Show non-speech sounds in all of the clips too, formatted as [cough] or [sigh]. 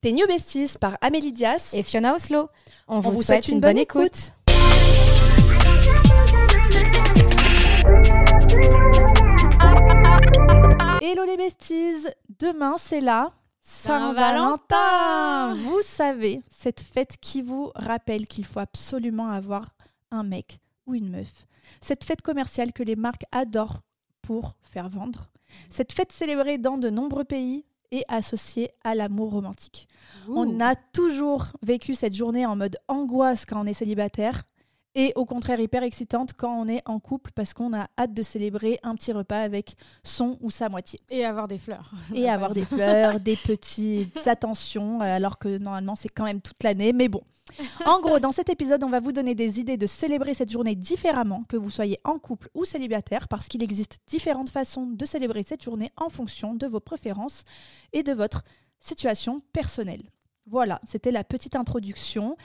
T'es New Besties par Amélie Dias et Fiona Oslo. On, vous, souhaite, une, bonne, écoute. Hello les besties, demain c'est la Saint-Valentin. Vous savez, cette fête qui vous rappelle qu'il faut absolument avoir un mec ou une meuf. Cette fête commerciale que les marques adorent pour faire vendre. Cette fête célébrée dans de nombreux pays et associée à l'amour romantique. On a toujours vécu cette journée en mode angoisse quand on est célibataire et au contraire hyper excitante quand on est en couple parce qu'on a hâte de célébrer un petit repas avec son ou sa moitié. Et avoir des fleurs. Et avoir des fleurs, [laughs] des petites attentions, alors que normalement c'est quand même toute l'année. Mais bon, en gros, dans cet épisode, on va vous donner des idées de célébrer cette journée différemment, que vous soyez en couple ou célibataire, parce qu'il existe différentes façons de célébrer cette journée en fonction de vos préférences et de votre situation personnelle. Voilà, c'était la petite introduction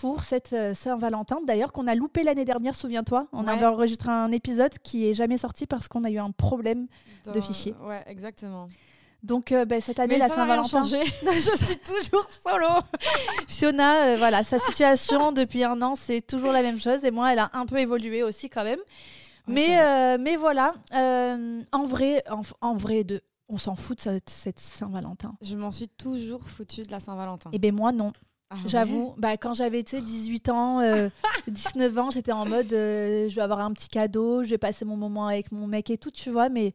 pour cette euh, Saint-Valentin. D'ailleurs, qu'on a loupé l'année dernière, souviens-toi. On avait enregistré un épisode qui est jamais sorti parce qu'on a eu un problème de fichier. Ouais, exactement. Donc euh, ben, cette année, la Saint-Valentin, [laughs] [laughs] je suis toujours solo. Fiona, euh, voilà, sa situation [laughs] depuis un an, c'est toujours la même chose. Et moi, elle a un peu évolué aussi quand même. mais, mais voilà, en vrai, en, vrai, de, on s'en fout de cette, Saint-Valentin. Je m'en suis toujours foutue de la Saint-Valentin. Eh bien moi, non. Ah J'avoue, bah, quand j'avais 18 ans, 19 euh, [laughs] ans, j'étais en mode euh, je vais avoir un petit cadeau, je vais passer mon moment avec mon mec et tout, tu vois. Mais,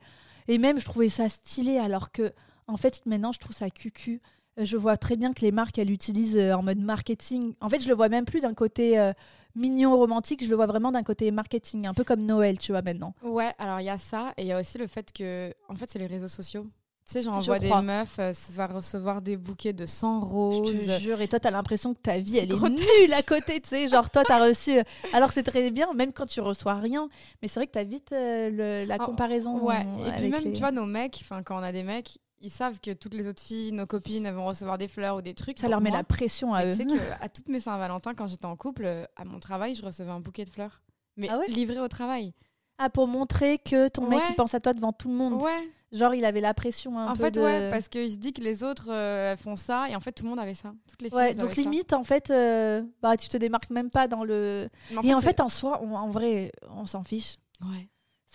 et même, je trouvais ça stylé, alors que, en fait, maintenant, je trouve ça cucu. Euh, je vois très bien que les marques, elles l'utilisent en mode marketing. En fait, je le vois même plus d'un côté mignon, romantique, je le vois vraiment d'un côté marketing, un peu comme Noël, tu vois, maintenant. Ouais, alors il y a ça, et il y a aussi le fait que, en fait, c'est les réseaux sociaux. Tu sais, j'en vois des meufs euh, se faire recevoir des bouquets de 100 roses. Je te jure, et toi, t'as l'impression que ta vie, elle est, nulle à côté, tu sais. Genre, toi, t'as reçu. Euh, alors, c'est très bien, même quand tu reçois rien. Mais c'est vrai que t'as vite euh, la comparaison. Ouais, et puis même, tu vois, nos mecs, quand on a des mecs, ils savent que toutes les autres filles, nos copines, elles vont recevoir des fleurs ou des trucs. Ça leur met la pression à eux. Tu sais qu'à [laughs] toutes mes Saint-Valentin, quand j'étais en couple, à mon travail, je recevais un bouquet de fleurs. Mais ah livré au travail. Ah, pour montrer que ton mec, il pense à toi devant tout le monde. Ouais. Genre, il avait la pression un en peu. En fait, ouais, parce qu'il se dit que les autres euh, font ça, et en fait, tout le monde avait ça. Toutes les filles. Ouais, donc limite, en fait, euh, bah, tu te démarques même pas dans le. et en fait, en soi, en vrai, on s'en fiche. Ouais.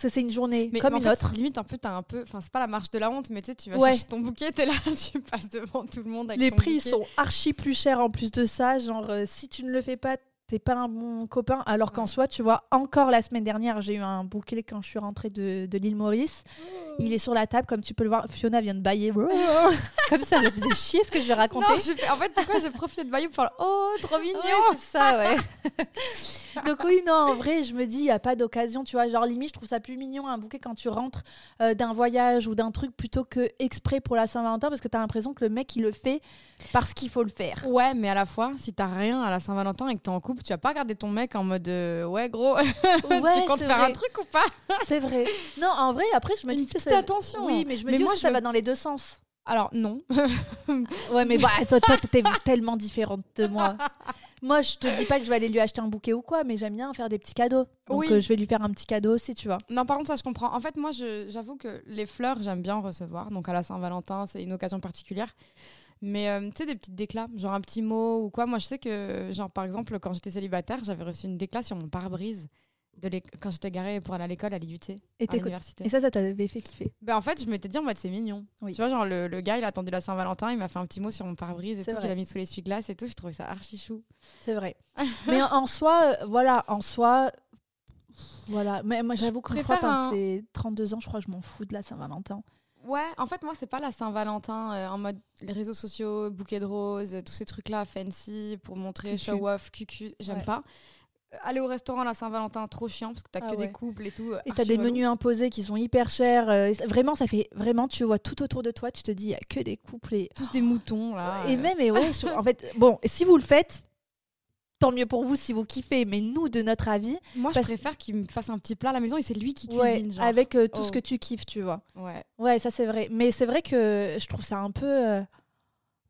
C'est une journée comme une autre. Limite, un peu, t'as un peu. Enfin, c'est pas la marche de la honte, mais tu sais, tu vas chercher ton bouquet, t'es là, [laughs] tu passes devant tout le monde avec Les prix bouquet. sont archi plus chers en plus de ça. Genre, euh, si tu ne le fais pas, t'es pas un bon copain. Alors qu'en soi, tu vois, encore la semaine dernière, j'ai eu un bouquet quand je suis rentrée de, de l'île Maurice. Oh. Il est sur la table, comme tu peux le voir. Fiona vient de bailler. [laughs] comme ça, elle faisait chier ce que je vais raconter. Non, En fait, c'est quoi J'ai profité de bailler pour faire Oh, trop mignon C'est ça, ouais. [laughs] Donc, oui, non, en vrai, je me dis, il n'y a pas d'occasion. Tu vois, genre, limite, je trouve ça plus mignon un bouquet quand tu rentres euh, d'un voyage ou d'un truc plutôt que exprès pour la Saint-Valentin parce que tu as l'impression que le mec, il le fait parce qu'il faut le faire. Ouais, mais à la fois, si t'as rien à la Saint-Valentin et que t'es en couple, tu vas pas regarder ton mec en mode euh, Ouais, gros, [laughs] tu comptes faire un truc ou pas? [laughs] C'est vrai. Non, en vrai, après, je me dis, c'est attention. Oui, mais je me dis moi, ça va dans les deux sens. Alors, non. [laughs] ouais, mais bah, toi, toi, t'es tellement différente de moi. Moi, je te dis pas que je vais aller lui acheter un bouquet ou quoi, mais j'aime bien faire des petits cadeaux. Donc, oui. Euh, je vais lui faire un petit cadeau aussi, tu vois. Non, par contre, ça, je comprends. En fait, moi, j'avoue que les fleurs, j'aime bien recevoir. Donc, à la Saint-Valentin, c'est une occasion particulière. Mais euh, tu sais, des petites déclats, genre un petit mot ou quoi. Moi, je sais que, genre, par exemple, quand j'étais célibataire, j'avais reçu une déclat sur mon pare-brise quand j'étais garée pour aller à l'école à l'IUT, à l'université. Et ça, ça t'avait fait kiffer ben, En fait, je m'étais dit en mode c'est mignon. Tu vois, genre le, le, gars, il a attendu la Saint-Valentin, il m'a fait un petit mot sur mon pare-brise et tout, il a mis sous l'essuie-glace et tout. Je trouvais ça archi chou. C'est vrai. [laughs] Mais en, soi, euh, voilà, en soi, voilà. Mais moi, j'avoue que préfère un... c'est 32 ans, je crois, je m'en fous de la Saint-Valentin. Ouais, en fait, moi, c'est pas la Saint-Valentin euh, en mode les réseaux sociaux, bouquet de roses, tous ces trucs-là fancy pour montrer show-off, cucu, j'aime pas aller au restaurant la Saint-Valentin, trop chiant parce que t'as ah que des couples et tout. Et t'as des menus imposés qui sont hyper chers. Euh, vraiment, ça fait vraiment, tu vois tout autour de toi, tu te dis, il y a que des couples et. Tous des moutons là. Et même, et ouais, en fait, bon, si vous le faites, tant mieux pour vous si vous kiffez, mais nous, de notre avis. Moi, je préfère qu'il me fasse un petit plat à la maison et c'est lui qui cuisine. genre. Avec euh, tout ce oh. que tu kiffes, tu vois. Ouais. Ouais, ça c'est vrai. Mais c'est vrai que je trouve ça un peu. Euh,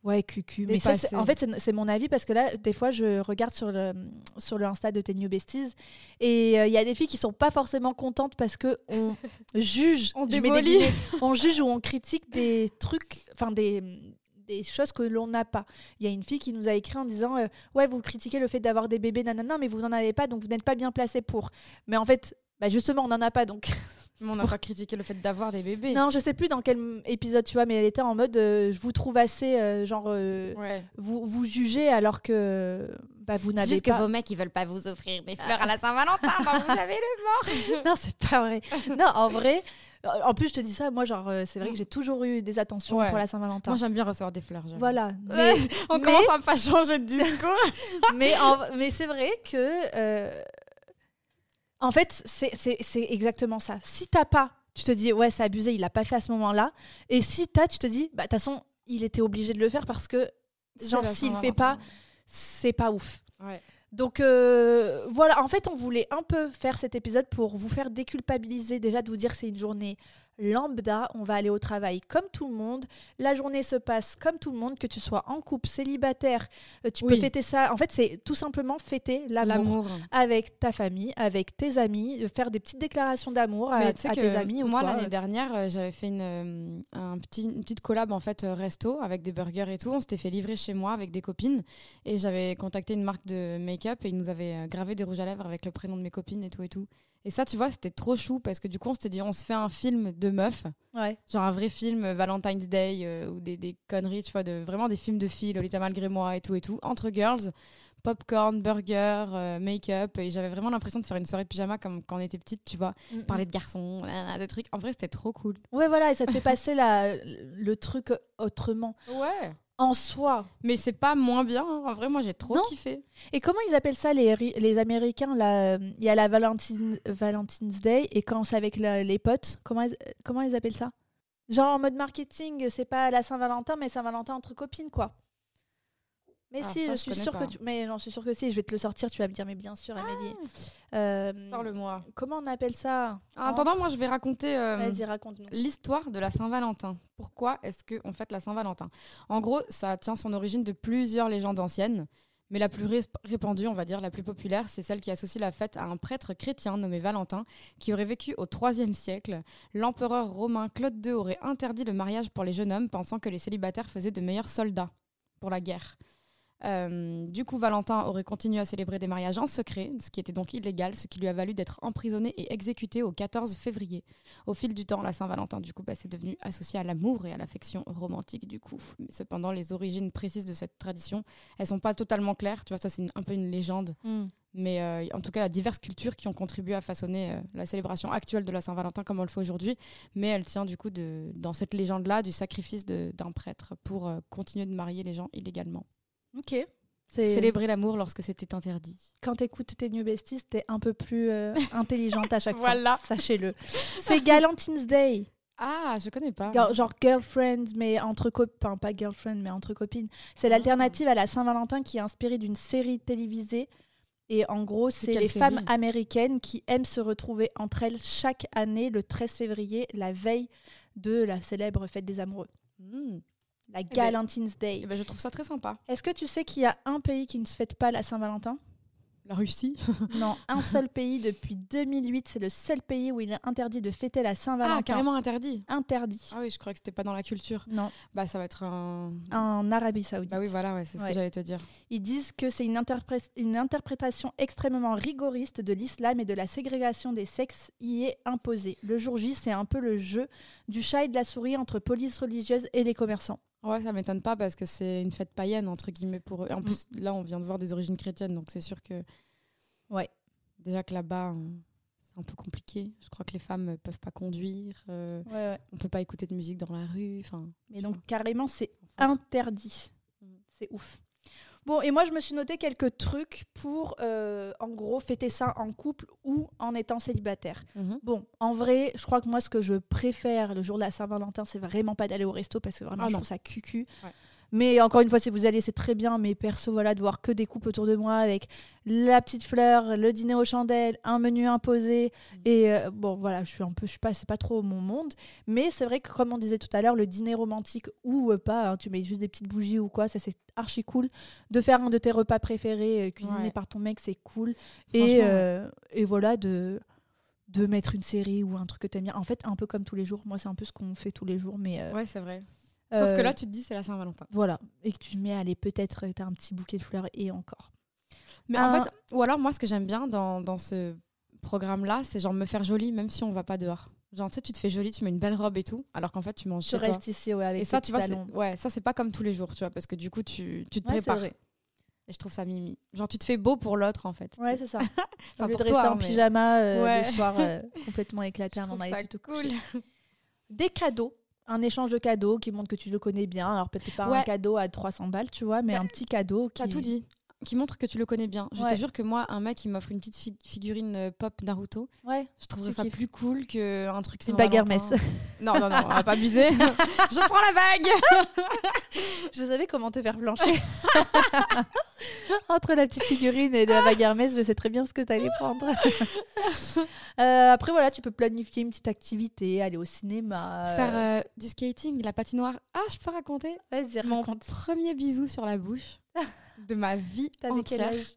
Ouais, cucu. Mais ça, en fait, c'est mon avis parce que là, des fois, je regarde sur le, sur le Insta de tes New Besties et euh, il y a des filles qui sont pas forcément contentes parce que on [laughs] juge, on démolit, on juge ou on critique des trucs, enfin des, des choses que l'on n'a pas. Il y a une fille qui nous a écrit en disant euh, Ouais, vous critiquez le fait d'avoir des bébés, nanana, mais vous n'en avez pas, donc vous n'êtes pas bien placé pour. Mais en fait, bah justement, on n'en a pas, donc. [laughs] Mais on n'a pas critiqué le fait d'avoir des bébés. non, je sais plus dans quel épisode tu vois, mais elle était en mode euh, Je vous trouve assez, euh, genre, euh, Ouais. vous, vous jugez alors que bah, vous C'est n'avez juste pas. que vos mecs, ils veulent pas vous offrir des [laughs] fleurs à la Saint-Valentin, donc vous avez le [laughs] non, c'est pas vrai. non, en vrai. En plus, je te dis ça, moi, genre, euh, c'est vrai que j'ai toujours eu des attentions Ouais. pour la Saint-Valentin. Moi, j'aime bien recevoir des fleurs. Voilà. Mais, [laughs] On mais- commence à me faire changer de discours. [laughs] mais, en- mais c'est vrai que. euh, en fait, c'est exactement ça. Si t'as pas, tu te dis, ouais, c'est abusé, il l'a pas fait à ce moment-là. Et si t'as, tu te dis, bah, de toute façon, il était obligé de le faire parce que, genre, s'il fait pas, c'est pas ouf. Ouais. Donc euh, voilà, en fait, on voulait un peu faire cet épisode pour vous faire déculpabiliser, déjà de vous dire que c'est une journée lambda, on va aller au travail comme tout le monde, la journée se passe comme tout le monde, que tu sois en couple, célibataire, euh, tu peux fêter ça. En fait, c'est tout simplement fêter l'amour avec ta famille, avec tes amis, euh, faire des petites déclarations d'amour à, tes amis. moi, l'année dernière, euh, j'avais fait une, un petit, une petite collab en fait resto avec des burgers et tout. On s'était fait livrer chez moi avec des copines et j'avais contacté une marque de make-up et ils nous avaient gravé des rouges à lèvres avec le prénom de mes copines et tout et tout. Et ça, tu vois, c'était trop chou parce que du coup, on s'était dit, on se fait un film de Ouais. genre un vrai film euh, Valentine's Day euh, ou des, des conneries, tu vois, de, vraiment des films de filles, Lolita malgré moi et tout et tout, entre girls. Popcorn, burger, euh, make-up. Et j'avais vraiment l'impression de faire une soirée pyjama comme quand on était petite, tu vois Mm, parler de garçons, nanana, de trucs. En vrai, c'était trop cool. mm. Ouais, voilà, et ça te fait passer la, le truc autrement. Ouais. En soi, Mais c'est pas moins bien. hein. En vrai, moi, j'ai trop Non. kiffé. Et comment ils appellent ça les, les Américains là euh, Il y a la Valentine, Valentine's Day et quand c'est avec la- les potes, comment ils, comment ils appellent ça? Genre en mode marketing, c'est pas la Saint-Valentin, mais Saint-Valentin entre copines quoi. Mais Alors si, ça, je suis sûre pas. que tu... Mais j'en suis sûre que si, je vais te le sortir, tu vas me dire, mais bien sûr, Amélie. Ah. Euh, Sors-le-moi. comment on appelle ça? En attendant, moi, je vais raconter euh, l'histoire de la Saint-Valentin. Pourquoi est-ce qu'on fête la Saint-Valentin? En gros, ça tient son origine de plusieurs légendes anciennes. Mais la plus ré- répandue, on va dire, la plus populaire, c'est celle qui associe la fête à un prêtre chrétien nommé Valentin, qui aurait vécu au IIIe siècle. L'empereur romain Claude II aurait interdit le mariage pour les jeunes hommes, pensant que les célibataires faisaient de meilleurs soldats pour la guerre. Euh, du coup, Valentin aurait continué à célébrer des mariages en secret, ce qui était donc illégal, ce qui lui a valu d'être emprisonné et exécuté au 14 février. Au fil du temps, la Saint-Valentin, du coup, bah, c'est devenu associé à l'amour et à l'affection romantique, du coup. Mais cependant, les origines précises de cette tradition, elles sont pas totalement claires. Tu vois, ça, c'est un peu une légende. Hmm. Mais euh, en tout cas, il y a diverses cultures qui ont contribué à façonner euh, la célébration actuelle de la Saint-Valentin comme on le fait aujourd'hui. Mais elle tient, du coup, de, dans cette légende-là, du sacrifice d'un prêtre pour continuer de marier les gens illégalement. Ok. C'est Célébrer l'amour lorsque c'était interdit. quand t'écoutes tes New Besties, t'es un peu plus euh, intelligente à chaque Voilà. fois. Sachez-le. [laughs] C'est Galentine's Day. Ah, je connais pas. Genre girlfriend, mais entre copains, pas girlfriend, mais entre copines. C'est l'alternative à la Saint-Valentin qui est inspirée d'une série télévisée. Et en gros, c'est les série? femmes américaines qui aiment se retrouver entre elles chaque année le 13 février, la veille de la célèbre fête des amoureux. Hmm. La ben- Galentine's Day. Eh ben, je trouve ça très sympa. Est-ce que tu sais qu'il y a un pays qui ne se fête pas la Saint-Valentin? La Russie. [laughs] Non, un seul pays depuis 2008. C'est le seul pays où il est interdit de fêter la Saint-Valentin. Ah, carrément interdit. Interdit. Ah oui, je crois que c'était pas dans la culture. Non, Bah, ça va être un. en Arabie Saoudite. Bah oui, voilà, ouais, c'est ce Ouais. que j'allais te dire. Ils disent que c'est une, interpré- une interprétation extrêmement rigoriste de l'islam et de la ségrégation des sexes y est imposée. Le jour J, c'est un peu le jeu du chat et de la souris entre police religieuse et les commerçants. Ouais, ça m'étonne pas parce que c'est une fête païenne, entre guillemets, pour eux. Mm. En plus, là, on vient de voir des origines chrétiennes, donc c'est sûr que. Ouais. Déjà que là-bas, c'est un peu compliqué. Je crois que les femmes euh, peuvent pas conduire, euh, Ouais, ouais. on peut pas écouter de musique dans la rue. Enfin. Mais donc, carrément, c'est interdit. Mm. C'est ouf. Bon, et moi, je me suis noté quelques trucs pour, euh, en gros, fêter ça en couple ou en étant célibataire. mhm. Bon, en vrai, je crois que moi, ce que je préfère le jour de la Saint-Valentin, c'est vraiment pas d'aller au resto parce que vraiment, Ah je non. trouve ça cucu. Ouais. Mais encore une fois, si vous allez, c'est très bien. Mais perso, voilà, de voir que des couples autour de moi avec la petite fleur, le dîner aux chandelles, un menu imposé. Mm. Et euh, bon, voilà, je suis un peu, je suis pas, c'est pas trop mon monde. Mais c'est vrai que, comme on disait tout à l'heure, le dîner romantique ou euh, pas, hein, tu mets juste des petites bougies ou quoi, ça c'est archi cool. De faire un de tes repas préférés, euh, cuisiné Ouais. par ton mec, c'est cool. Et, ouais. et voilà, de de mettre une série ou un truc que t'aimes bien. En fait, un peu comme tous les jours. Moi, c'est un peu ce qu'on fait tous les jours, mais euh, Ouais, c'est vrai. Sauf que Euh, là, tu te dis, c'est la Saint-Valentin. Voilà. Et que tu mets, allez, peut-être, tu as un petit bouquet de fleurs et encore. Mais Un- en fait, ou alors moi, ce que j'aime bien dans, dans ce programme-là, c'est genre me faire jolie, même si on va pas dehors. Genre, tu sais, tu te fais jolie, tu mets une belle robe et tout, alors qu'en fait, tu manges Tu chez toi. restes ici, ouais, avec Et ça, tu vois, ouais, ça, c'est pas comme tous les jours, tu vois, parce que du coup, tu, tu te Ouais, prépares. vrai. Et je trouve ça mimi. Genre, tu te fais beau pour l'autre, en fait. Ouais, c'est ça. [laughs] Enfin, Au lieu de pour rester en hein, mais- pyjama euh, Ouais. le soir euh, [laughs] complètement éclaté aller ça tout cool. coucher. [laughs] Des cadeaux. Un échange de cadeaux qui montre que tu le connais bien. Alors peut-être pas un cadeau à 300 balles, tu vois, mais un petit cadeau qui... T'as tout dit. Qui montre que tu le connais bien. Je Ouais. te jure que moi, un mec qui m'offre une petite fi- figurine euh, pop Naruto, Ouais, je trouverais ça kiffes. plus cool qu'un truc une bague Saint-Valentin. Hermès. [laughs] Non, non, non, on va pas abuser. [laughs] je prends la bague [laughs] je savais comment te faire blanchir. Entre la petite figurine et la bague Hermès, je sais très bien ce que tu allais prendre. Euh, après, voilà, tu peux planifier une petite activité, aller au cinéma. euh, Faire euh, du skating, la patinoire. Ah, je peux raconter Vas-y, mon raconte. premier bisou sur la bouche [laughs] de ma vie T'avais quel âge?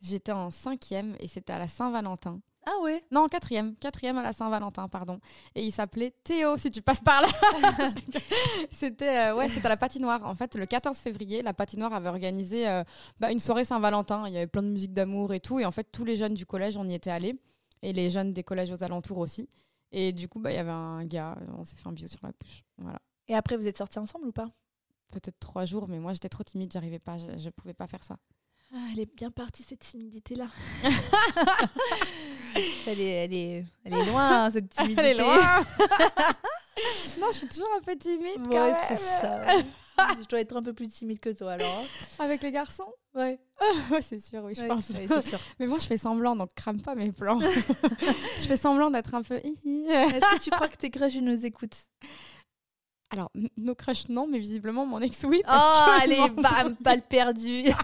J'étais en cinquième et c'était à la Saint-Valentin. Ah ouais? Non, quatrième. Quatrième à la Saint-Valentin, pardon. Et il s'appelait Théo, si tu passes par là. [laughs] c'était euh, ouais, c'était à la patinoire. En fait, le 14 février, la patinoire avait organisé euh, bah, une soirée Saint-Valentin. Il y avait plein de musique d'amour et tout. Et en fait, tous les jeunes du collège, on y était allés. Et les jeunes des collèges aux alentours aussi. Et du coup, bah, il y avait un gars, on s'est fait un bisou sur la bouche. Voilà. Et après, vous êtes sortis ensemble ou pas? Peut-être trois jours, mais moi j'étais trop timide, j'arrivais pas, je, je pouvais pas faire ça. Ah, Elle est bien partie, cette timidité-là. [laughs] elle, est, elle, est, elle est loin, hein, cette timidité. [laughs] Elle est loin [laughs] Non, je suis toujours un peu timide quand Ouais, même. c'est ça. je dois être un peu plus timide que toi, alors. hein. Avec les garçons? Ouais, Ouais, c'est sûr, oui, je ouais, pense. ouais, c'est sûr. Mais moi, je fais semblant, donc crame pas mes plans. je fais semblant d'être un peu. hihi. Est-ce que tu crois que tes crushs nous écoutent? Alors, nos crushs, non, mais visiblement, mon ex, oui. Oh, que- allez, bam, balle perdue. [laughs]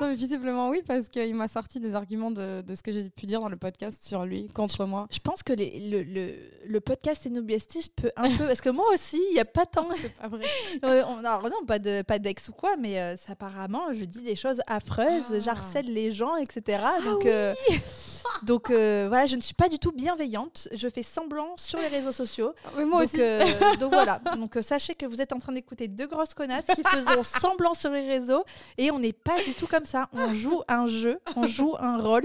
Non, mais visiblement, oui, parce qu'il m'a sorti des arguments de, de ce que j'ai pu dire dans le podcast sur lui, contre moi. Je pense que les- le, le, le podcast Enobiestis peut un peu. Parce que moi aussi, il n'y a pas tant. C'est pas vrai. [laughs] Euh, on, alors non, pas de pas d'ex ou quoi, mais euh, apparemment, je dis des choses affreuses, Ah. j'harcèle les gens, etc. donc, euh, [laughs] donc euh, voilà, je ne suis pas du tout bienveillante. Je fais semblant sur les réseaux sociaux. Mais moi donc, aussi. donc voilà. Donc euh, sachez que vous êtes en train d'écouter deux grosses connasses qui faisons [laughs] semblant sur les réseaux et on n'est pas du tout comme ça. On joue un jeu, on joue un rôle.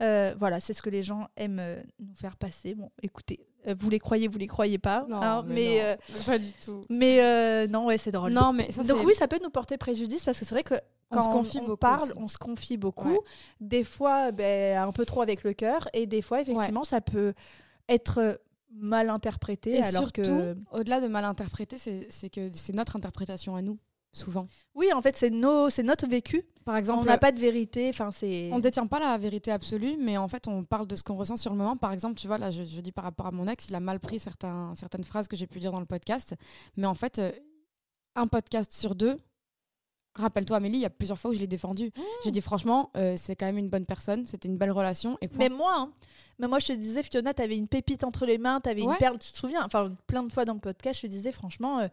Euh, voilà, c'est ce que les gens aiment euh, nous faire passer. Bon, écoutez, euh, vous les croyez, vous les croyez pas, Non, hein, mais mais non, pas du tout. mais non, ouais, c'est drôle. Non, mais ça, Donc oui, ça peut nous porter préjudice parce que c'est vrai que On quand se confie on, beaucoup parle, aussi. on se confie beaucoup. Ouais. Des fois, ben, un peu trop avec le cœur, et des fois, effectivement, ça peut être mal interprété. Et alors surtout, que au-delà de mal interpréter, c'est que c'est notre interprétation à nous, souvent. oui, en fait, c'est c'est notre vécu. Par on exemple, n'a pas de vérité. Enfin, c'est. on ne détient pas la vérité absolue, mais en fait, on parle de ce qu'on ressent sur le moment. Par exemple, tu vois, là, je, je dis par rapport à mon ex, il a mal pris certains, certaines phrases que j'ai pu dire dans le podcast. Mais en fait, euh, un podcast sur deux, rappelle-toi, Amélie, il y a plusieurs fois où je l'ai défendu. J'ai dit, franchement, euh, c'est quand même une bonne personne, c'était une belle relation. Et point. Mais moi, hein, mais moi, je te disais, Fiona, t'avais une pépite entre les mains, t'avais une perle. Tu te souviens? Enfin, plein de fois dans le podcast, je te disais, franchement, euh,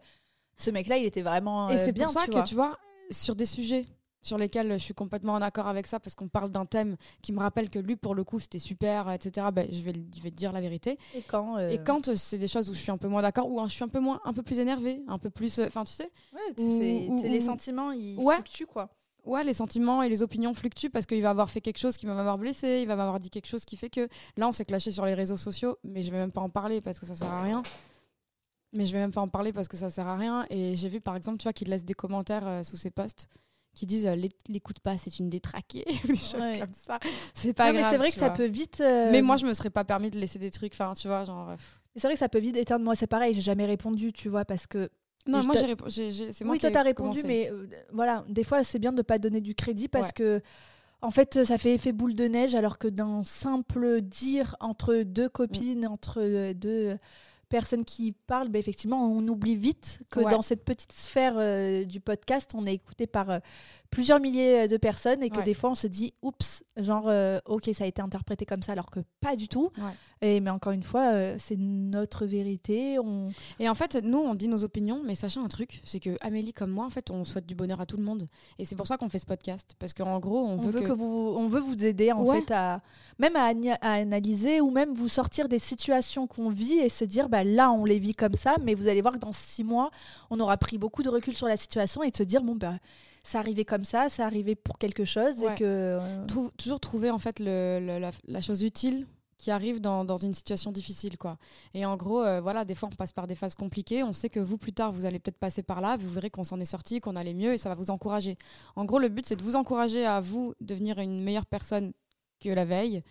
ce mec-là, il était vraiment Et euh, c'est bien. pour ça tu que, vois. tu vois, sur des sujets sur lesquels je suis complètement en accord avec ça, parce qu'on parle d'un thème qui me rappelle que lui, pour le coup, c'était super, etc., ben, je, vais, le- je vais te dire la vérité. Et quand euh, Et quand euh, c'est des choses où je suis un peu moins d'accord, ou je suis un peu moins, un peu plus énervée, un peu plus... euh, Enfin, tu sais, ouais, c'est- c'est les sentiments, ils Ouais. fluctuent, quoi. ouais, les sentiments et les opinions fluctuent parce qu'il va avoir fait quelque chose qui va m'avoir blessé, il va m'avoir dit quelque chose qui fait que... Là, on s'est clashé sur les réseaux sociaux, mais je vais même pas en parler parce que ça sert à rien. Mais je vais même pas en parler parce que ça sert à rien. Et j'ai vu, par exemple, tu vois, qu'il laisse des commentaires euh, sous ses posts qui disent euh, L'é- l'écoute pas, c'est une détraquée, [laughs] ou des choses Ouais. comme ça. C'est pas Non, grave. c'est vrai que ça peut vite. euh, Mais moi, je me serais pas permis de laisser des trucs, enfin, tu vois, genre. euh. C'est vrai que ça peut vite éteindre. Moi, c'est pareil, j'ai jamais répondu, tu vois, parce que. Non, moi, j'ai répo- j'ai- j'ai- c'est moi oui, qui toi, t'as répondu, commencé. mais euh, voilà, des fois, c'est bien de pas donner du crédit parce Ouais. que. En fait, ça fait effet boule de neige, alors que d'un simple dire entre deux copines, entre deux personnes qui parlent, ben, effectivement, on oublie vite que Ouais. dans cette petite sphère euh, du podcast, on est écouté par euh, plusieurs milliers de personnes et que Ouais. des fois, on se dit, oups, genre, euh, ok, ça a été interprété comme ça, alors que pas du tout. Ouais. Et, mais encore une fois, euh, c'est notre vérité. On... Et en fait, nous, on dit nos opinions, mais sachez un truc, c'est que Amélie comme moi, en fait, on souhaite du bonheur à tout le monde. Et c'est pour ça qu'on fait ce podcast. Parce qu'en gros, on, On veut, veut, que... que vous, on veut vous aider en Ouais. fait à même à, à analyser ou même vous sortir des situations qu'on vit et se dire bah là on les vit comme ça, mais vous allez voir que dans six mois on aura pris beaucoup de recul sur la situation et de se dire bon bah c'est arrivé comme ça, c'est arrivé pour quelque chose Ouais. et que euh, Trou- toujours trouver en fait le, le- la, la chose utile qui arrive dans, dans une situation difficile quoi. Et en gros euh, voilà des fois on passe par des phases compliquées, on sait que vous plus tard vous allez peut-être passer par là, vous verrez qu'on s'en est sorti, qu'on allait mieux et ça va vous encourager. En gros le but c'est de vous encourager à vous devenir une meilleure personne que la veille.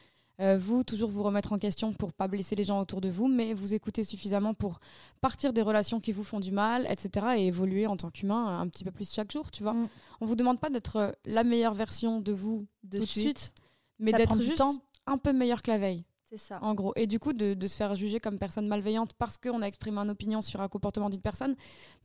Euh, vous toujours vous remettre en question pour pas blesser les gens autour de vous, mais vous écouter suffisamment pour partir des relations qui vous font du mal, etc. et évoluer en tant qu'humain un petit peu plus chaque jour, tu vois. Mm. On vous demande pas d'être la meilleure version de vous de tout de suite, mais d'être juste temps. un peu meilleur que la veille, c'est ça. en gros. Et du coup, de, de se faire juger comme personne malveillante parce qu'on a exprimé une opinion sur un comportement d'une personne,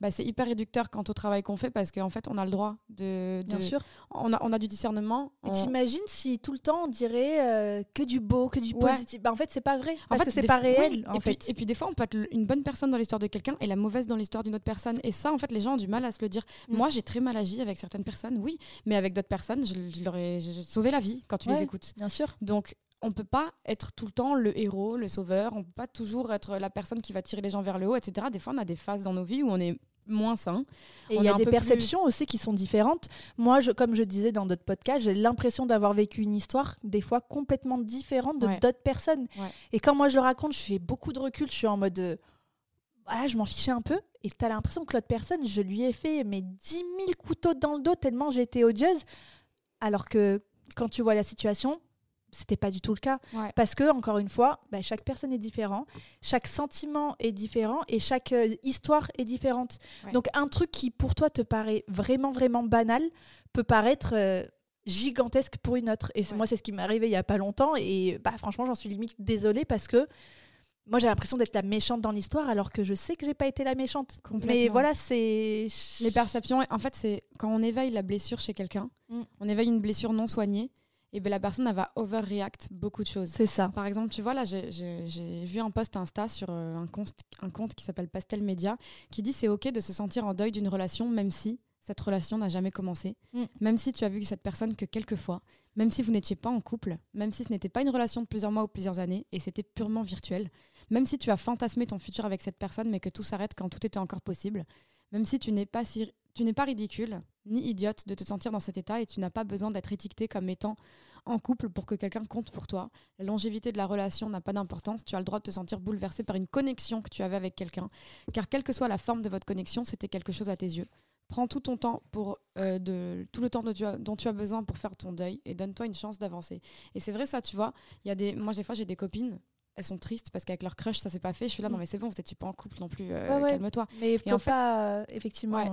bah, c'est hyper réducteur quant au travail qu'on fait parce qu'en fait, on a le droit de. de- Bien sûr. On a, on a du discernement. On- t'imagines si tout le temps on dirait euh, que du beau, que du Ouais. positif? Bah, en fait c'est pas vrai En parce fait, que c'est pas réel oui. en et, fait. puis, et puis des fois, on peut être une bonne personne dans l'histoire de quelqu'un et la mauvaise dans l'histoire d'une autre personne. Et ça, en fait, les gens ont du mal à se le dire. Mm. Moi, j'ai très mal agi avec certaines personnes, oui, mais avec d'autres personnes, je, je leur ai sauvé la vie quand tu Ouais. les écoutes. Bien sûr. Donc, on peut pas être tout le temps le héros, le sauveur. On peut pas toujours être la personne qui va tirer les gens vers le haut, etc. Des fois, on a des phases dans nos vies où on est moins sain. Et il y a des plus- perceptions aussi qui sont différentes. Moi, je, comme je disais dans d'autres podcasts, j'ai l'impression d'avoir vécu une histoire des fois complètement différente de Ouais. d'autres personnes. Ouais. Et quand moi je le raconte, je fais beaucoup de recul, je suis en mode... euh, voilà, je m'en fichais un peu. Et tu as l'impression que l'autre personne, je lui ai fait mes 10 000 couteaux dans le dos tellement j'étais odieuse. Alors que quand tu vois la situation, c'était pas du tout le cas. Ouais. Parce que, encore une fois, bah, chaque personne est différente, chaque sentiment est différent et chaque euh, histoire est différente. Ouais. Donc, un truc qui pour toi te paraît vraiment, vraiment banal peut paraître euh, gigantesque pour une autre. Et Ouais. moi, c'est ce qui m'est arrivé il y a pas longtemps. Et bah, franchement, j'en suis limite désolée parce que moi, j'ai l'impression d'être la méchante dans l'histoire alors que je sais que j'ai pas été la méchante. Mais voilà, c'est. Les perceptions, en fait, c'est quand on éveille la blessure chez quelqu'un, Mm. on éveille une blessure non soignée, et ben la personne elle va overreact beaucoup de choses. C'est ça. Par exemple, tu vois, là, j'ai- vu un post Insta sur euh, un, compte, un compte qui s'appelle Pastel Média qui dit c'est OK de se sentir en deuil d'une relation, même si cette relation n'a jamais commencé, Mm. même si tu as vu cette personne que quelques fois, même si vous n'étiez pas en couple, même si ce n'était pas une relation de plusieurs mois ou plusieurs années et c'était purement virtuel, même si tu as fantasmé ton futur avec cette personne mais que tout s'arrête quand tout était encore possible, même si tu n'es pas si tu n'es pas ridicule ni idiote de te sentir dans cet état et tu n'as pas besoin d'être étiqueté comme étant en couple pour que quelqu'un compte pour toi. La longévité de la relation n'a pas d'importance. Tu as le droit de te sentir bouleversé par une connexion que tu avais avec quelqu'un. Car quelle que soit la forme de votre connexion, c'était quelque chose à tes yeux. Prends tout ton temps pour euh, de tout le temps dont tu, as, dont tu as besoin pour faire ton deuil et donne-toi une chance d'avancer. Et c'est vrai ça, tu vois. Il y a des, moi des fois j'ai des copines, elles sont tristes parce qu'avec leur crush ça s'est pas fait. Je suis là Mm. non mais c'est bon, vous n'êtes pas en couple non plus. euh, Ouais, ouais. Calme-toi. Mais il faut en fait- pas, euh, effectivement. Ouais.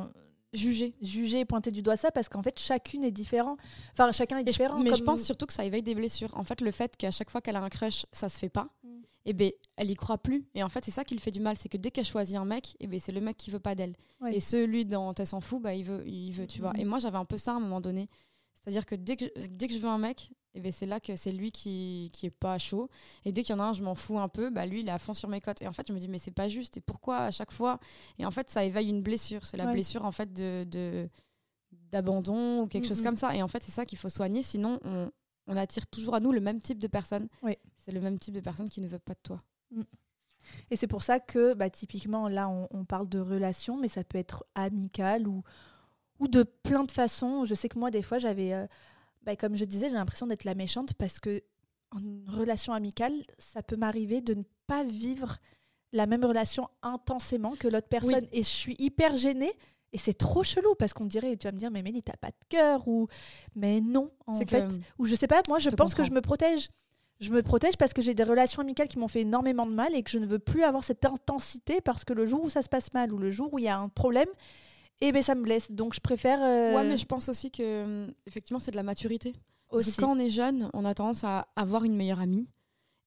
Juger. juger et pointer du doigt ça parce qu'en fait chacune est différent enfin chacun est Et différent mais je pense surtout que ça éveille des blessures. En fait, le fait qu'à chaque fois qu'elle a un crush, ça se fait pas, Mm. et ben elle y croit plus. Et en fait, c'est ça qui lui fait du mal, c'est que dès qu'elle choisit un mec, et ben c'est le mec qui veut pas d'elle. Et celui dont elle s'en fout, bah il veut, il veut, tu vois. Mhm. Et moi, j'avais un peu ça à un moment donné. C'est-à-dire que dès que je, dès que je veux un mec, et ben c'est là que c'est lui qui qui est pas chaud. Et dès qu'il y en a un, je m'en fous un peu, bah lui, il est à fond sur mes côtes. Et en fait, je me dis mais c'est pas juste. Et pourquoi à chaque fois? Et en fait, ça éveille une blessure. C'est la Ouais. blessure en fait de, d'abandon ou quelque chose Mhm. comme ça. Et en fait, c'est ça qu'il faut soigner. Sinon, on, on attire toujours à nous le même type de personne. Oui. C'est le même type de personne qui ne veut pas de toi. et c'est pour ça que bah, typiquement là on, on parle de relation mais ça peut être amical ou ou de plein de façons je sais que moi des fois j'avais euh, bah, comme je disais j'ai l'impression d'être la méchante parce que en relation amicale ça peut m'arriver de ne pas vivre la même relation intensément que l'autre personne et je suis hyper gênée et c'est trop chelou parce qu'on dirait, tu vas me dire, mais Mélie, t'as pas de cœur ou. Mais non, en fait. que- Ou je sais pas, moi, je pense que je me protège. Je me protège parce que j'ai des relations amicales qui m'ont fait énormément de mal et que je ne veux plus avoir cette intensité parce que le jour où ça se passe mal ou le jour où il y a un problème, eh ben ça me blesse. Donc je préfère. euh, Ouais, mais je pense aussi que hum, effectivement, c'est de la maturité. Parce que aussi. quand on est jeune, on a tendance à avoir une meilleure amie.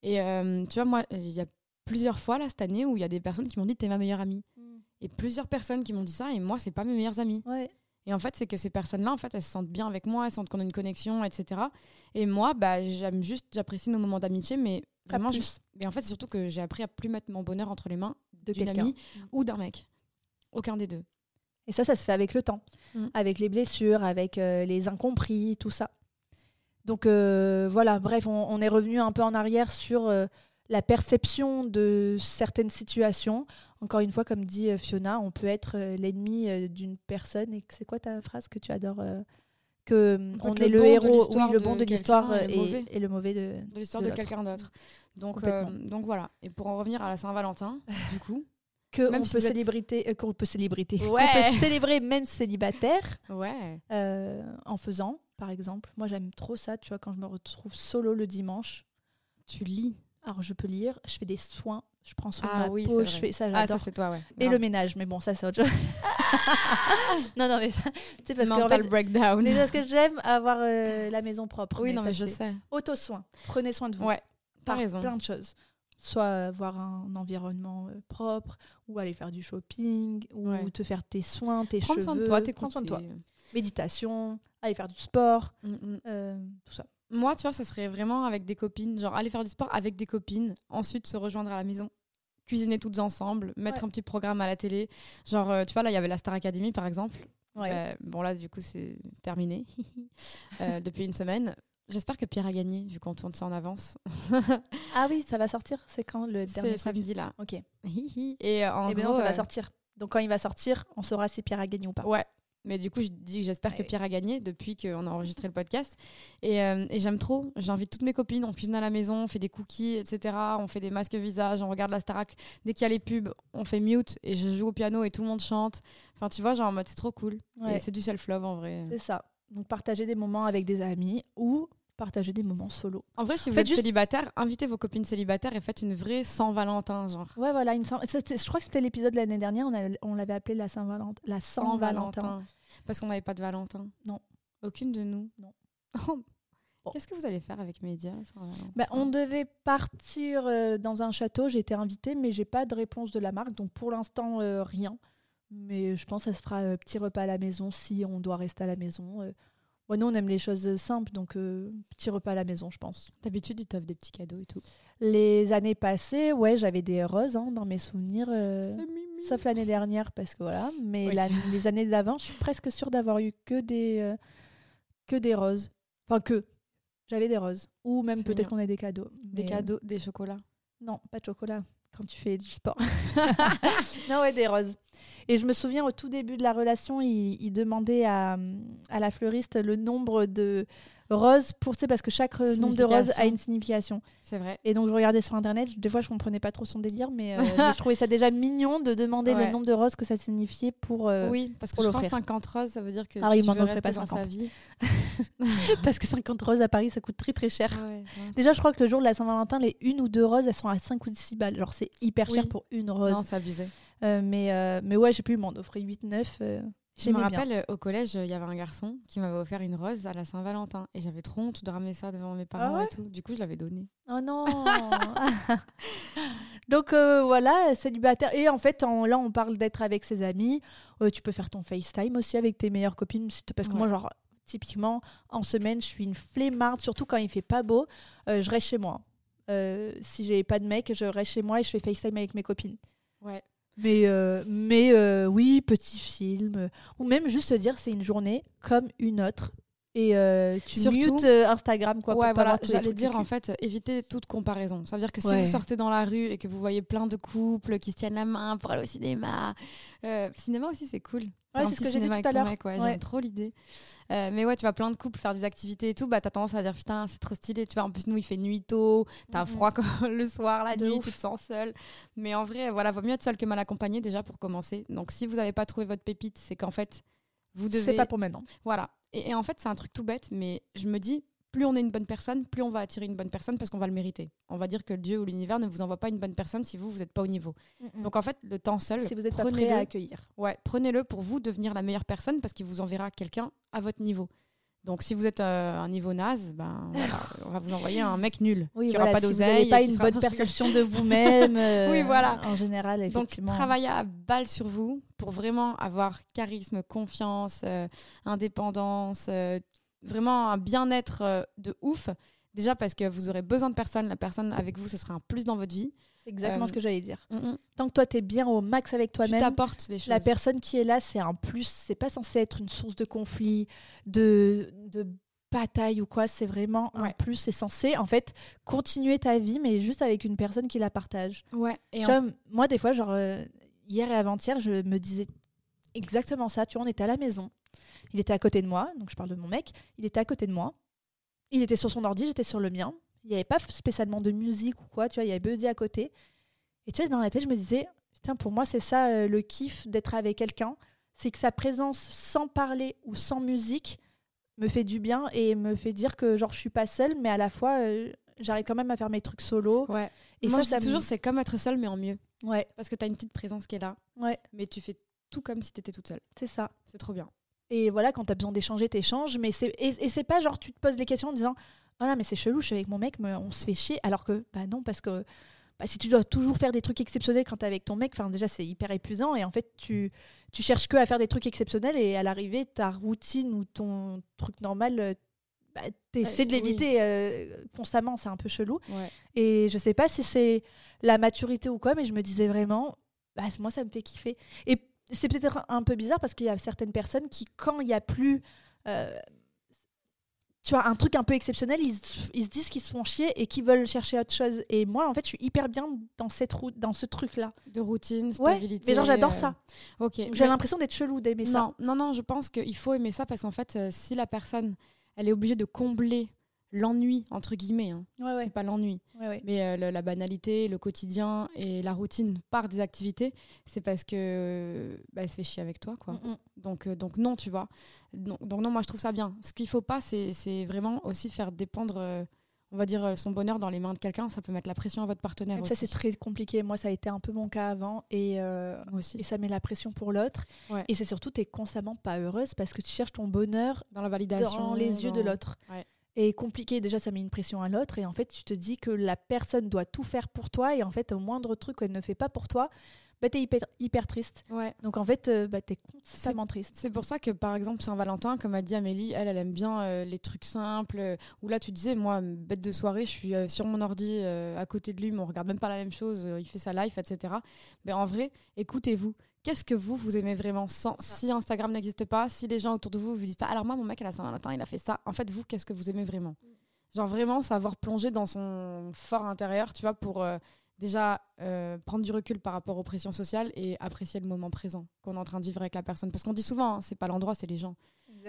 Et euh, tu vois, moi, il y a plusieurs fois là cette année où il y a des personnes qui m'ont dit t'es ma meilleure amie. Mm. Et plusieurs personnes qui m'ont dit ça et moi, c'est pas mes meilleures amies. Ouais. Et en fait, c'est que ces personnes-là, en fait, elles se sentent bien avec moi, elles sentent qu'on a une connexion, etc. Et moi, bah, j'aime juste, j'apprécie nos moments d'amitié, mais Vraiment, plus Mais en fait, c'est surtout que j'ai appris à plus mettre mon bonheur entre les mains de d'une quelqu'un. amie ou d'un mec. Aucun des deux. Et ça, ça se fait avec le temps, Mm. avec les blessures, avec euh, les incompris, tout ça. Donc euh, voilà, bref, on, on est revenu un peu en arrière sur euh, la perception de certaines situations. Encore une fois, comme dit Fiona, on peut être l'ennemi d'une personne. Et c'est quoi ta phrase que tu adores Que on est le bon héros, oui, le bon de l'histoire et le et, mauvais. et le mauvais de. De l'histoire De quelqu'un d'autre. Euh, donc voilà. Et pour en revenir à la Saint-Valentin, [laughs] du coup. Que Même on si peut vous êtes- célébrer, euh, qu'on peut célébrer, [laughs] Ouais. qu'on peut célébrer même célibataire. Ouais. euh, en faisant, par exemple. Moi, j'aime trop ça, tu vois, quand je me retrouve solo le dimanche. Tu lis. Alors, je peux lire, je fais des soins, je prends soin Ah de ma oui, peau, c'est je fais ça, Ah, j'adore. c'est toi, ouais. Et le ménage, mais bon, ça, c'est autre chose. [laughs] non, non, mais ça, tu sais, parce que, en Mental fait, breakdown. déjà, parce que j'aime avoir euh, la maison propre. Oui, non, ça, mais je c'est sais. Auto-soin, prenez soin de vous. Ouais, t'as raison. Plein de choses. Soit avoir un environnement euh, propre, ou aller faire du shopping, ou Ouais. te faire tes soins, tes Prendre cheveux. soin de toi, prendre soin de toi. Méditation, aller faire du sport, Mm, mm. euh, tout ça. Moi, tu vois, ça serait vraiment avec des copines. Genre, aller faire du sport avec des copines. Ensuite, se rejoindre à la maison. Cuisiner toutes ensemble. Mettre Ouais. un petit programme à la télé. Genre, euh, tu vois, là, il y avait la Star Academy, par exemple. Ouais. Euh, bon, là, du coup, c'est terminé. [laughs] Euh, depuis une semaine. J'espère que Pierre a gagné, vu qu'on tourne ça en avance. [laughs] Ah oui, ça va sortir C'est quand le dernier C'est samedi, là. Ok. Et Et euh, en bien gros, ça va euh, sortir. Donc quand il va sortir, on saura si Pierre a gagné ou pas. Ouais. Mais du coup, je dis que j'espère que. Pierre a gagné depuis qu'on a enregistré le podcast. Et, euh, et j'aime trop. J'invite toutes mes copines. On cuisine à la maison, on fait des cookies, etc. On fait des masques visage, on regarde la Starac. Dès qu'il y a les pubs, on fait mute et je joue au piano et tout le monde chante. Enfin, tu vois, genre en mode c'est trop cool. Ouais. Et c'est du self-love en vrai. C'est ça. Donc partager des moments avec des amis ou partager des moments solo. En vrai, si vous êtes juste- célibataire, invitez vos copines célibataires et faites une vraie Saint-Valentin, genre. Ouais, voilà. Une Je crois que c'était l'épisode de l'année dernière. On, a- on l'avait appelé la Saint-Valentin. La Saint-Valentin. Parce qu'on n'avait pas de Valentin. Non. Aucune de nous. Non. Oh. Bon. Qu'est-ce que vous allez faire avec Média Bah, on devait partir euh, dans un château. J'ai été invitée, mais j'ai pas de réponse de la marque. Donc pour l'instant, euh, rien. Mais je pense que ça se fera euh, petit repas à la maison si on doit rester à la maison. Ouais, nous, on aime les choses euh, simples, donc euh, petit repas à la maison, je pense. D'habitude, ils t'offrent des petits cadeaux et tout. Les années passées, ouais, j'avais des roses hein, dans mes souvenirs. euh, sauf l'année dernière, parce que voilà. Mais Oui. la- les années d'avant, je suis presque sûre d'avoir eu que des, euh, que des roses. Enfin, que. J'avais des roses. Ou même peut-être qu'on ait des cadeaux. Des Mais, cadeaux, des chocolats. non, pas de chocolat quand tu fais du sport. [laughs] non, ouais, des roses. Et je me souviens au tout début de la relation, il, il demandait à, à la fleuriste le nombre de roses pour, tu sais, parce que chaque euh, nombre de roses a une signification. C'est vrai. Et donc je regardais sur internet, des fois je comprenais pas trop son délire, mais, euh, [laughs] mais je trouvais ça déjà mignon de demander Ouais. le nombre de roses que ça signifiait pour. euh, oui, parce que je crois l'offrir. 50 roses, ça veut dire que Ah oui, tu m'en offrez pas rester dans sa 50. vie. [laughs] Parce que 50 roses à Paris, ça coûte très très cher. Ouais. Déjà, je crois que le jour de la Saint-Valentin, les une ou deux roses, elles sont à 5 ou 6 balles. Genre, c'est hyper cher Oui. pour une rose. Non, c'est abusé. Euh, mais, mais ouais, j'ai pu m'en offrir 8-9. euh, Je me bien. rappelle, euh, au collège, il y avait un garçon qui m'avait offert une rose à la Saint-Valentin. Et j'avais trop honte de ramener ça devant mes parents Ah ouais et tout. Du coup, je l'avais donné. Oh non [laughs] [laughs] Donc euh, voilà, célibataire. Et en fait, en- là, on parle d'être avec ses amis. Euh, tu peux faire ton FaceTime aussi avec tes meilleures copines. Parce que Ouais. moi, genre, typiquement, en semaine, je suis une flemmarde, surtout quand il fait pas beau. euh, je reste chez moi. Si j'ai pas de mec, je reste chez moi et je fais FaceTime avec mes copines. Ouais. Mais, euh, mais euh, oui, petit film. ou même juste se dire c'est une journée comme une autre. Et euh, tu Surtout- mutes euh, Instagram, quoi. ouais, voilà, j'allais dire en fait, évitez toute comparaison. Ça veut dire que si Ouais. vous sortez dans la rue et que vous voyez plein de couples qui se tiennent la main pour aller au cinéma, cinéma aussi c'est cool. Un c'est ce que j'ai dit tout à l'heure. ouais, Ouais. J'aime trop l'idée. Euh, mais ouais, tu vas plein de couples faire des activités et tout, bah t'as tendance à dire putain, c'est trop stylé. Tu vois, en plus, nous il fait nuit tôt, t'as Mhm. froid [laughs] le soir, la De nuit, ouf. tu te sens seul. Mais en vrai, voilà, vaut mieux être seul que mal accompagné déjà pour commencer. Donc si vous n'avez pas trouvé votre pépite, c'est qu'en fait, vous devez. C'est pas pour maintenant. Voilà. Et, et en fait, c'est un truc tout bête, mais je me dis, plus on est une bonne personne, plus on va attirer une bonne personne parce qu'on va le mériter. On va dire que Dieu ou l'univers ne vous envoie pas une bonne personne si vous, vous n'êtes pas au niveau. Donc en fait, le temps seul, si vous êtes pas prêt prenez-le à accueillir. ouais, prenez-le pour vous devenir la meilleure personne parce qu'il vous enverra quelqu'un à votre niveau. Donc si vous êtes euh, un niveau naze, ben [laughs] voilà, on va vous envoyer un mec nul Oui, qui voilà, aura pas si vous d'oseille. pas une bonne [laughs] perception de vous-même. [laughs] euh, Oui, voilà. En général, Donc, effectivement. travaillez à balle sur vous pour vraiment avoir charisme, confiance, euh, indépendance, euh, vraiment un bien-être euh, de ouf. Déjà parce que vous aurez besoin de personne, la personne avec vous, ce sera un plus dans votre vie. C'est exactement Euh, ce que j'allais dire. Mm, mm. Tant que toi, tu es bien au max avec Tu toi-même, t'apportes les choses. la personne qui est là, c'est un plus. C'est pas censé être une source de conflit, de, de bataille ou quoi. C'est vraiment un plus. C'est censé, en fait, continuer ta vie, mais juste avec une personne qui la partage. Ouais. Et en- moi, des fois, genre, euh, hier et avant-hier, je me disais exactement ça. Tu vois, on était à la maison. Il était à côté de moi, donc je parle de mon mec. Il était à côté de moi. Il était sur son ordi, j'étais sur le mien. Il n'y avait pas spécialement de musique ou quoi, tu vois, il y avait Buddy à côté. Et tu sais, dans la tête, je me disais, putain, pour moi, c'est ça euh, le kiff d'être avec quelqu'un. C'est que sa présence sans parler ou sans musique me fait du bien et me fait dire que, genre, je suis pas seule, mais à la fois, euh, j'arrive quand même à faire mes trucs solo. Ouais. Et Moi, ça, je ça dis me- toujours, c'est comme être seul, mais en mieux. Ouais, Parce que tu as une petite présence qui est là, ouais, mais tu fais tout comme si tu étais toute seule. c'est ça. C'est trop bien. Et voilà, quand t'as besoin d'échanger, t'échanges. Mais c'est et, et c'est pas genre tu te poses des questions en disant oh là mais c'est chelou, je suis avec mon mec, mais on se fait chier. Alors que bah non parce que bah, si tu dois toujours faire des trucs exceptionnels quand t'es avec ton mec, déjà c'est hyper épuisant et en fait tu tu cherches que à faire des trucs exceptionnels et à l'arrivée ta routine ou ton truc normal euh, bah, t'essaies de oui. l'éviter euh, constamment, c'est un peu chelou. Ouais. Et je sais pas si c'est la maturité ou quoi, mais je me disais vraiment, bah, moi, ça me fait kiffer. Et c'est peut-être un peu bizarre parce qu'il y a certaines personnes qui, quand il n'y a plus. euh, tu vois, un truc un peu exceptionnel, ils, se- ils se disent qu'ils se font chier et qu'ils veulent chercher autre chose. Et moi, en fait, je suis hyper bien dans, cette route, dans ce truc-là. De routine, Ouais, stabilité. mais genre, j'adore euh, ça. Ok. Donc, Mais- J'ai l'impression d'être chelou d'aimer ça. Non, non, non, je pense qu'il faut aimer ça parce qu'en fait, euh, si la personne, elle est obligée de combler l'ennui, entre guillemets, hein, Ouais, ouais. c'est pas l'ennui, ouais, mais euh, la banalité, le quotidien et la routine par des activités, c'est parce que euh, bah, elle se fait chier avec toi, quoi. Mm. Donc, euh, donc non, tu vois. Donc, donc non, moi je trouve ça bien. Ce qu'il faut pas, c'est vraiment aussi faire dépendre, euh, on va dire, son bonheur dans les mains de quelqu'un. Ça peut mettre la pression à votre partenaire aussi. ça, c'est très compliqué. Moi, ça a été un peu mon cas avant. Et, euh, aussi. et ça met la pression pour l'autre. Ouais. Et c'est surtout, tu es constamment pas heureuse parce que tu cherches ton bonheur Dans la validation. dans les yeux de l'autre. Ouais. Et compliqué, déjà ça met une pression à l'autre et en fait tu te dis que la personne doit tout faire pour toi et en fait au moindre truc qu'elle ne fait pas pour toi, bah t'es hyper, hyper triste. Ouais. Donc en fait euh, bah, t'es constamment triste. C'est pour ça que, par exemple, Saint-Valentin, comme a dit Amélie, elle, elle aime bien euh, les trucs simples. euh, Où là, tu disais, moi, bête de soirée, je suis euh, sur mon ordi euh, à côté de lui, mais on regarde même pas la même chose. il fait sa life, etc. Mais en vrai, écoutez-vous. Qu'est-ce que vous, vous aimez vraiment sans, Si Instagram n'existe pas, si les gens autour de vous vous disent pas, alors moi, mon mec, à la Saint-Valentin, il a fait ça. En fait, vous, qu'est-ce que vous aimez vraiment? Genre vraiment savoir plonger dans son fort intérieur, tu vois, pour euh, déjà euh, prendre du recul par rapport aux pressions sociales et apprécier le moment présent qu'on est en train de vivre avec la personne. Parce qu'on dit souvent, hein, c'est pas l'endroit, c'est les gens.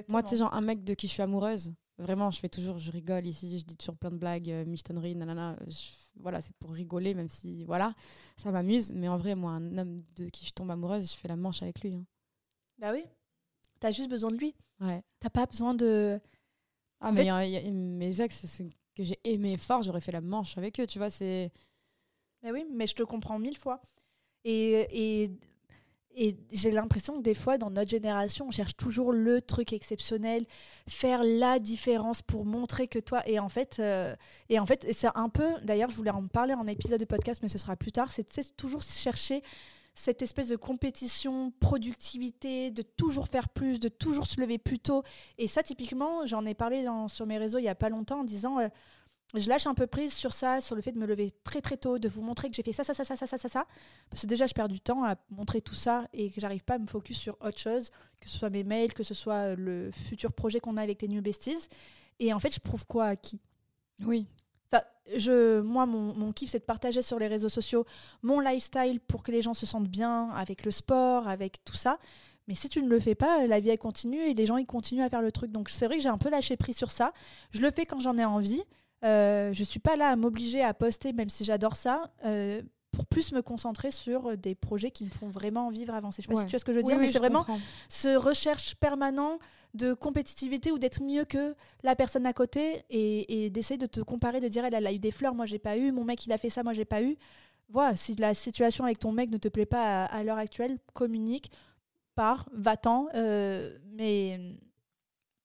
Moi, tu sais, genre un mec de qui je suis amoureuse, vraiment, je fais toujours, je rigole ici, je dis toujours plein de blagues, euh, michetonneries, nanana. je- voilà, c'est pour rigoler, même si, voilà, ça m'amuse. Mais en vrai, moi, un homme de qui je tombe amoureuse, je fais la manche avec lui. hein. Bah oui, t'as juste besoin de lui. Ouais. T'as pas besoin de... Ah, En mais fait- y a- il y a- mes ex, c'est que j'ai aimé fort, j'aurais fait la manche avec eux, tu vois, c'est. Mais oui, mais je te comprends mille fois. Et, et, et j'ai l'impression que des fois, dans notre génération, on cherche toujours le truc exceptionnel, faire la différence pour montrer que toi. Et en fait, euh, en fait c'est un peu. D'ailleurs, je voulais en parler en épisode de podcast, mais ce sera plus tard. C'est toujours chercher cette espèce de compétition, productivité, de toujours faire plus, de toujours se lever plus tôt. Et ça, typiquement, j'en ai parlé sur mes réseaux il y a pas longtemps en disant. euh, je lâche un peu prise sur ça, sur le fait de me lever très très tôt, de vous montrer que j'ai fait ça, ça, ça, ça, ça, ça, ça, ça. Parce que déjà, je perds du temps à montrer tout ça et que j'arrive pas à me focus sur autre chose, que ce soit mes mails, que ce soit euh, le futur projet qu'on a avec les New Besties. Et en fait, je prouve quoi à qui? Oui. Enfin, je, moi, mon, mon kiff, c'est de partager sur les réseaux sociaux mon lifestyle pour que les gens se sentent bien avec le sport, avec tout ça. Mais si tu ne le fais pas, la vie, elle continue et les gens, ils continuent à faire le truc. Donc, c'est vrai que j'ai un peu lâché prise sur ça. Je le fais quand j'en ai envie. Euh, je suis pas là à m'obliger à poster, même si j'adore ça, euh, pour plus me concentrer sur des projets qui me font vraiment vivre avancer. Je sais pas Ouais. si tu vois ce que je veux dire, oui, mais c'est vraiment comprends. ce recherche permanent de compétitivité ou d'être mieux que la personne à côté et, et d'essayer de te comparer, de dire elle, elle a eu des fleurs, moi j'ai pas eu, mon mec il a fait ça, moi j'ai pas eu. Voilà, si la situation avec ton mec ne te plaît pas à, à l'heure actuelle, communique, pars, va-t'en. euh, mais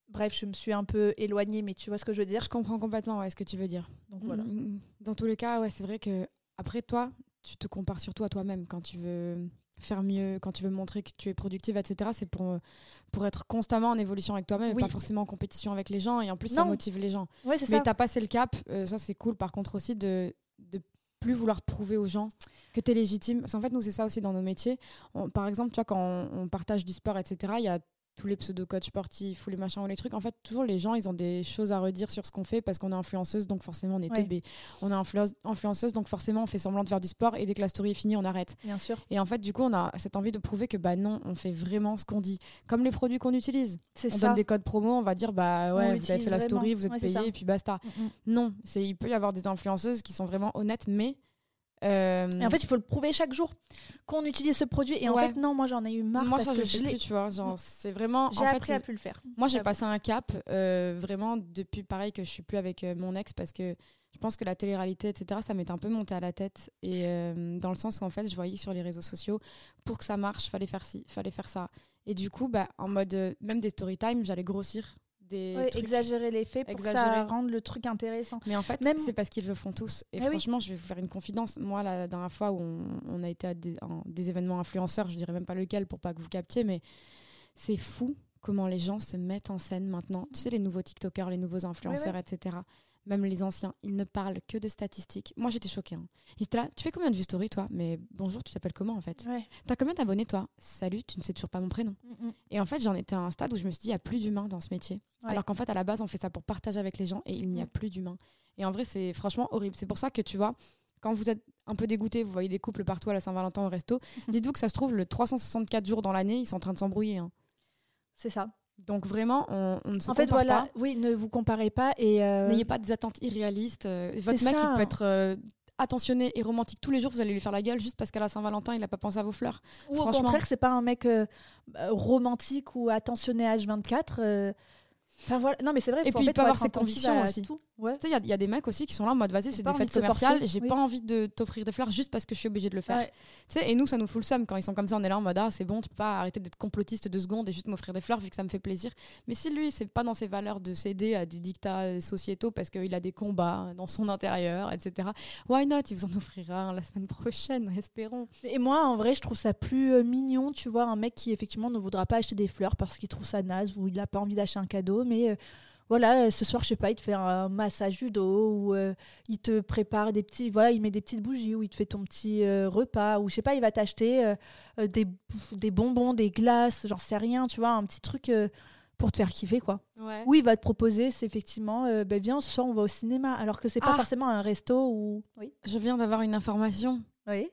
bref, je me suis un peu éloignée, mais tu vois ce que je veux dire. Je comprends complètement ouais, ce que tu veux dire. Donc voilà. Mm, mm. Dans tous les cas, ouais, c'est vrai que après toi, tu te compares surtout à toi-même quand tu veux faire mieux, quand tu veux montrer que tu es productive, etc. C'est pour, pour être constamment en évolution avec toi-même Oui. et pas forcément en compétition avec les gens. Et en plus, ça motive les gens. Ouais, c'est Mais ça. t'as passé le cap, euh, ça c'est cool. Par contre aussi de de plus vouloir prouver aux gens que tu es légitime. Parce qu'en fait, nous, c'est ça aussi dans nos métiers. On- par exemple, tu vois, quand on, on partage du sport, etc., il y a tous les pseudo-coachs sportifs ou les machins ou les trucs. En fait, toujours les gens, ils ont des choses à redire sur ce qu'on fait parce qu'on est influenceuse, donc forcément on est Ouais. teubé. On est influence- influenceuse, donc forcément on fait semblant de faire du sport et dès que la story est finie, on arrête. Bien sûr. Et en fait, du coup, on a cette envie de prouver que bah non, on fait vraiment ce qu'on dit. Comme les produits qu'on utilise. C'est On ça. donne des codes promo, on va dire bah On ouais, vous avez fait la story, vraiment. vous êtes Ouais, payé et puis basta. Mm, mm. Non, c'est il peut y avoir des influenceuses qui sont vraiment honnêtes, mais euh, Et en fait, il faut le prouver chaque jour qu'on utilise ce produit. Et en Ouais. fait, non, moi j'en ai eu marre moi parce ça que je l'ai. plus, tu vois, c'est vraiment J'ai en appris fait à plus le faire. moi j'ai passé un cap euh, vraiment depuis pareil que je suis plus avec euh, mon ex parce que je pense que la télé-réalité etc ça m'est un peu monté à la tête et euh, dans le sens où en fait je voyais sur les réseaux sociaux pour que ça marche fallait faire ci fallait faire ça et du coup bah en mode même des story time j'allais grossir des Ouais, trucs exagérer les faits pour que ça rende le truc intéressant. Mais en fait, Même- c'est parce qu'ils le font tous. Et oui. franchement, je vais vous faire une confidence. Moi, la dernière fois où on, on a été à des, un- des événements influenceurs, je dirais même pas lequel pour pas que vous captiez, mais c'est fou comment les gens se mettent en scène maintenant. Tu sais, les nouveaux TikTokers, les nouveaux influenceurs, etc. Même les anciens, ils ne parlent que de statistiques. Moi, j'étais choquée. hein. Ils étaient là, tu fais combien de vues story, toi? Mais bonjour, tu t'appelles comment en fait? Ouais. T'as combien d'abonnés, toi? Salut, tu ne sais toujours pas mon prénom. Mm, mm. Et en fait, j'en étais à un stade où je me suis dit, il n'y a plus d'humains dans ce métier. Ouais. Alors qu'en fait, à la base, on fait ça pour partager avec les gens et il n'y a Mm. plus d'humains. Et en vrai, c'est franchement horrible. C'est pour ça que tu vois, quand vous êtes un peu dégoûté, vous voyez des couples partout à la Saint-Valentin au resto, [laughs] dites-vous que ça se trouve, le 364 jours dans l'année, ils sont en train de s'embrouiller. hein. C'est ça. Donc vraiment, on, on ne se En fait, voilà. pas. Oui, ne vous comparez pas et. euh, N'ayez pas des attentes irréalistes. Euh, Votre mec, ça. il peut être euh, attentionné et romantique tous les jours, vous allez lui faire la gueule juste parce qu'à la Saint-Valentin, il n'a pas pensé à vos fleurs. Ou au franchement. contraire, c'est pas un mec euh, romantique ou attentionné H24. Enfin voilà. Non, mais c'est vrai. Et faut- puis, il peut avoir ses convictions aussi. tout. Ouais. Tu sais, il y a- y, a des mecs aussi qui sont là en mode vas-y, c'est des fêtes de commerciales, j'ai oui. pas envie de t'offrir des fleurs juste parce que je suis obligée de le faire. Ouais. Tu sais, et nous, ça nous fout le seum quand ils sont comme ça. On est là en mode ah, c'est bon, tu peux pas arrêter d'être complotiste deux secondes et juste m'offrir des fleurs vu que ça me fait plaisir. Mais si lui, c'est pas dans ses valeurs de céder à des dictats sociétaux parce qu'il a des combats dans son intérieur, etc. Why not? Il vous en offrira un la semaine prochaine, [laughs] espérons. Et moi, en vrai, je trouve ça plus euh, mignon, tu vois, un mec qui effectivement ne voudra pas acheter des fleurs parce qu'il trouve ça naze ou il n'a pas envie d'acheter un cadeau, mais euh, voilà, ce soir, je sais pas, il te fait un massage du dos ou euh, il te prépare des petits, voilà, il met des petites bougies ou il te fait ton petit euh, repas ou je sais pas, il va t'acheter des, des bonbons, des glaces, j'en sais rien, tu vois, un petit truc pour te faire kiffer, quoi. Ouais. Ou il va te proposer, c'est effectivement, euh, ben viens, ce soir, on va au cinéma, alors que c'est pas Ah. forcément un resto ou. Oui. Je viens d'avoir une information. Oui.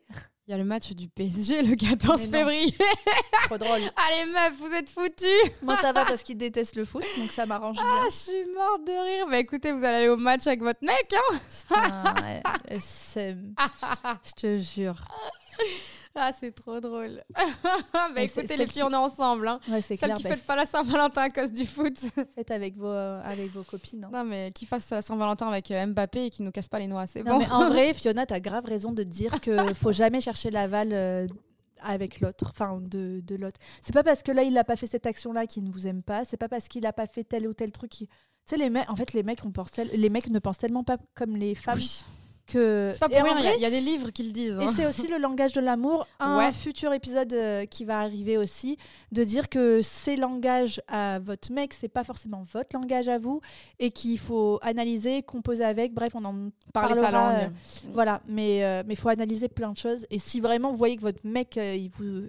Il y a le match du PSG le 14 Mais non. février. [laughs] Trop drôle. Allez meuf, vous êtes foutus Moi, ça va parce qu'il déteste le foot, donc ça m'arrange bien. Ah, je suis morte de rire. Bah écoutez, vous allez aller au match avec votre mec, hein Putain, ouais, le seum. [laughs] Je te jure. Ah, c'est trop drôle. [laughs] bah écoutez, les filles, on est ensemble. Hein. Ouais, c'est Celle clair. qui bah, fête pas la Saint-Valentin à cause du foot. [laughs] faites avec vos, euh, avec vos copines. hein. non, mais qui fasse la Saint-Valentin avec euh, Mbappé et qui nous casse pas les noix, c'est bon. mais en [laughs] vrai, Fiona, t'as grave raison de dire que faut jamais chercher l'aval euh, avec l'autre, enfin de, de l'autre. C'est pas parce que là il a pas fait cette action-là qu'il ne vous aime pas. C'est pas parce qu'il a pas fait tel ou tel truc. qui- Tu sais, les mecs, en fait, les mecs, on pense tel- les mecs ne pensent tellement pas comme les femmes Oui. Que. Et pour en rien, il y a- y, des livres qui le disent. Et hein. c'est aussi le langage de l'amour. Un Ouais. futur épisode euh, qui va arriver aussi, de dire que ces langages à votre mec, c'est pas forcément votre langage à vous, et qu'il faut analyser, composer avec. Bref, on en Parler sa langue. voilà. Mais il faut analyser plein de choses. Et si vraiment vous voyez que votre mec, euh, il vous,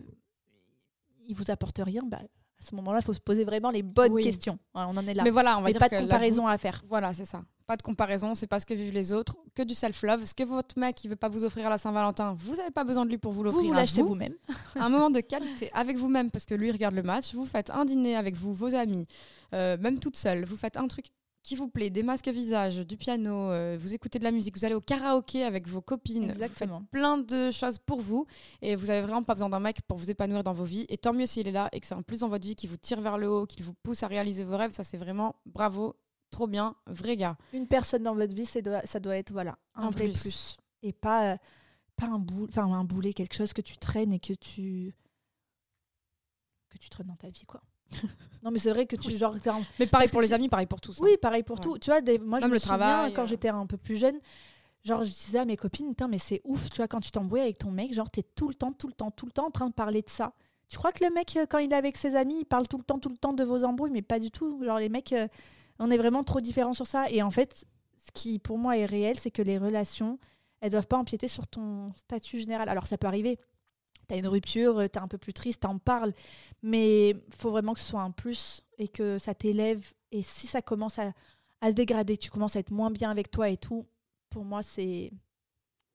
il vous apporte rien, bah, à ce moment-là, il faut se poser vraiment les bonnes Oui. questions. On en est là. Mais voilà, on va dire pas que de la comparaison à faire. Voilà, c'est ça. Pas de comparaison, c'est pas ce que vivent les autres, que du self-love. Ce que votre mec il veut pas vous offrir à la Saint-Valentin, vous n'avez pas besoin de lui pour vous l'offrir. vous l'achetez vous. vous-même. [laughs] un moment de qualité avec vous-même parce que lui regarde le match. Vous faites un dîner avec vous, vos amis, euh, même toute seule. Vous faites un truc qui vous plaît, des masques visage, du piano, euh, vous écoutez de la musique, vous allez au karaoké avec vos copines. Vous faites Exactement. plein de choses pour vous et vous avez vraiment pas besoin d'un mec pour vous épanouir dans vos vies. Et tant mieux s'il est là et que c'est un plus dans votre vie qui vous tire vers le haut, qui vous pousse à réaliser vos rêves. Ça c'est vraiment bravo, trop bien, vrai gars. Une personne dans votre vie, c'est doit- ça doit être voilà, un Un vrai plus. plus. Et pas, euh, pas un, boule, enfin, un boulet, quelque chose que tu traînes et que tu. que tu traînes dans ta vie, quoi. [laughs] non, mais c'est vrai que tu. Oui. Genre, un- Mais pareil Parce pour les tu- amis, pareil pour tous. hein. Oui, pareil pour Ouais. tout. Tu vois, des- moi, je Même me le souviens, travail, quand euh. j'étais un peu plus jeune, Genre, je disais à mes copines, Putain, mais c'est ouf, tu vois, quand tu t'embrouilles avec ton mec, genre, t'es tout le temps, tout le temps, tout le temps en train de parler de ça. Tu crois que le mec, euh, quand il est avec ses amis, il parle tout le temps, tout le temps de vos embrouilles, mais pas du tout. Genre, les mecs, on est vraiment trop différents sur ça. Et en fait, ce qui, pour moi, est réel, c'est que les relations, elles doivent pas empiéter sur ton statut général. Alors, ça peut arriver. T'as une rupture, t'es un peu plus triste, t'en parles. Mais faut vraiment que ce soit un plus et que ça t'élève. Et si ça commence à, à se dégrader, tu commences à être moins bien avec toi et tout, pour moi, c'est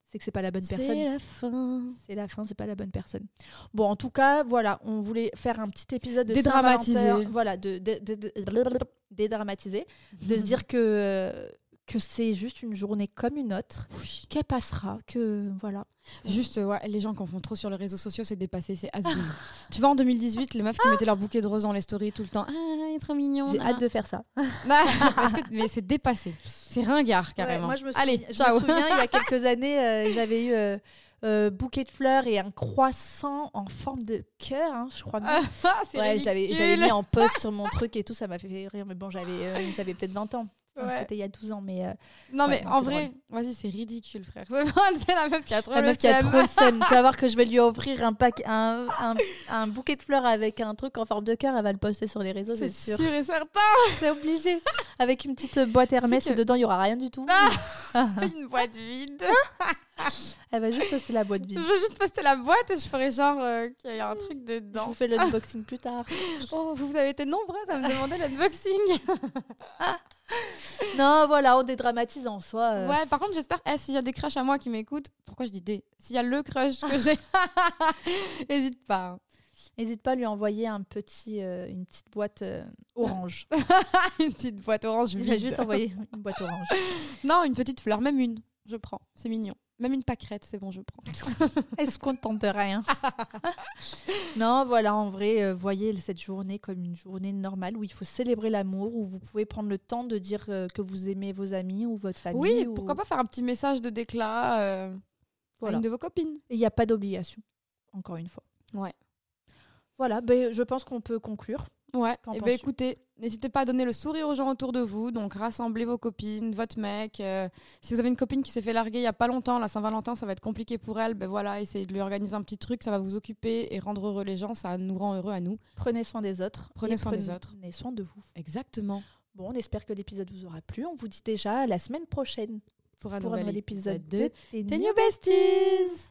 c'est que c'est pas la bonne personne. C'est la fin. C'est la fin, c'est pas la bonne personne. Bon, en tout cas, voilà, on voulait faire un petit épisode de Dédramatiser. Voilà, de, de, de- de- dédramatiser, de se [laughs] dire que que c'est juste une journée comme une autre, qu'elle passera, que voilà. Juste, ouais, les gens qui en font trop sur les réseaux sociaux, c'est dépassé, c'est has [laughs] Tu vois, en 2018, les meufs qui mettaient leur bouquet de roses dans les stories tout le temps, ah, il est trop mignon. J'ai hâte de faire ça. [laughs] Parce que- mais c'est dépassé. C'est ringard, carrément. Ouais, moi, je me, Allez, souviens, je me souviens, il y a quelques années, euh, j'avais eu euh, euh, bouquet de fleurs et un croissant en forme de cœur, hein, je crois. même. Ah, c'est Ouais, j'avais mis en post [laughs] sur mon truc et tout, ça m'a fait rire. Mais bon, j'avais euh, j'avais peut-être 20 ans. Ouais. C'était il y a 12 ans, mais euh, Non, Ouais, mais non, en vrai, vas-y, c'est ridicule, frère. [laughs] C'est la meuf qui a trop la meuf qui a trop le seum. [laughs] Tu vas voir que je vais lui offrir un, pack, un, un, un bouquet de fleurs avec un truc en forme de cœur. Elle va le poster sur les réseaux, c'est C'est sûr. sûr et certain. [laughs] C'est obligé. Avec une petite boîte Hermès et que- dedans, il y aura rien du tout. Ah. Une boîte vide. Elle va juste poster la boîte Je vide. veux juste poster la boîte et je ferai genre euh, qu'il y a un truc Je dedans. vous fais l'unboxing plus tard. Oh, vous avez été nombreuses à me demander l'unboxing. [laughs] Non, voilà, on dédramatise en soi. euh. Ouais, par contre, j'espère, eh, s'il y a des crushs à moi qui m'écoutent, pourquoi je dis des? S'il y a le crush que j'ai, [laughs] n'hésite pas. hein. N'hésite pas à lui envoyer un petit, euh, une petite boîte euh, orange. [laughs] une petite boîte orange Il va vide. juste envoyer une boîte orange. Non, une petite fleur, même une. Je prends, c'est mignon. Même une pâquerette, c'est bon, je prends. [laughs] Est-ce qu'on ne tente rien [laughs] Non, voilà, en vrai, euh, voyez cette journée comme une journée normale où il faut célébrer l'amour, où vous pouvez prendre le temps de dire euh, que vous aimez vos amis ou votre famille. Oui, ou- pourquoi pas faire un petit message de déclat euh, à une de vos copines. Il n'y a pas d'obligation, encore une fois. Ouais. Voilà, ben, je pense qu'on peut conclure. Ouais, et ben penses-tu? écoutez, n'hésitez pas à donner le sourire aux gens autour de vous, donc rassemblez vos copines, votre mec. euh, si vous avez une copine qui s'est fait larguer il y a pas longtemps, la Saint-Valentin, ça va être compliqué pour elle, ben voilà, essayez de lui organiser un petit truc, ça va vous occuper et rendre heureux les gens, ça nous rend heureux à nous. Prenez soin des autres. Prenez soin des autres. Prenez soin de vous. Exactement. Bon, on espère que l'épisode vous aura plu. On vous dit déjà à la semaine prochaine Pour un pour un nouvel épisode de de The New Besties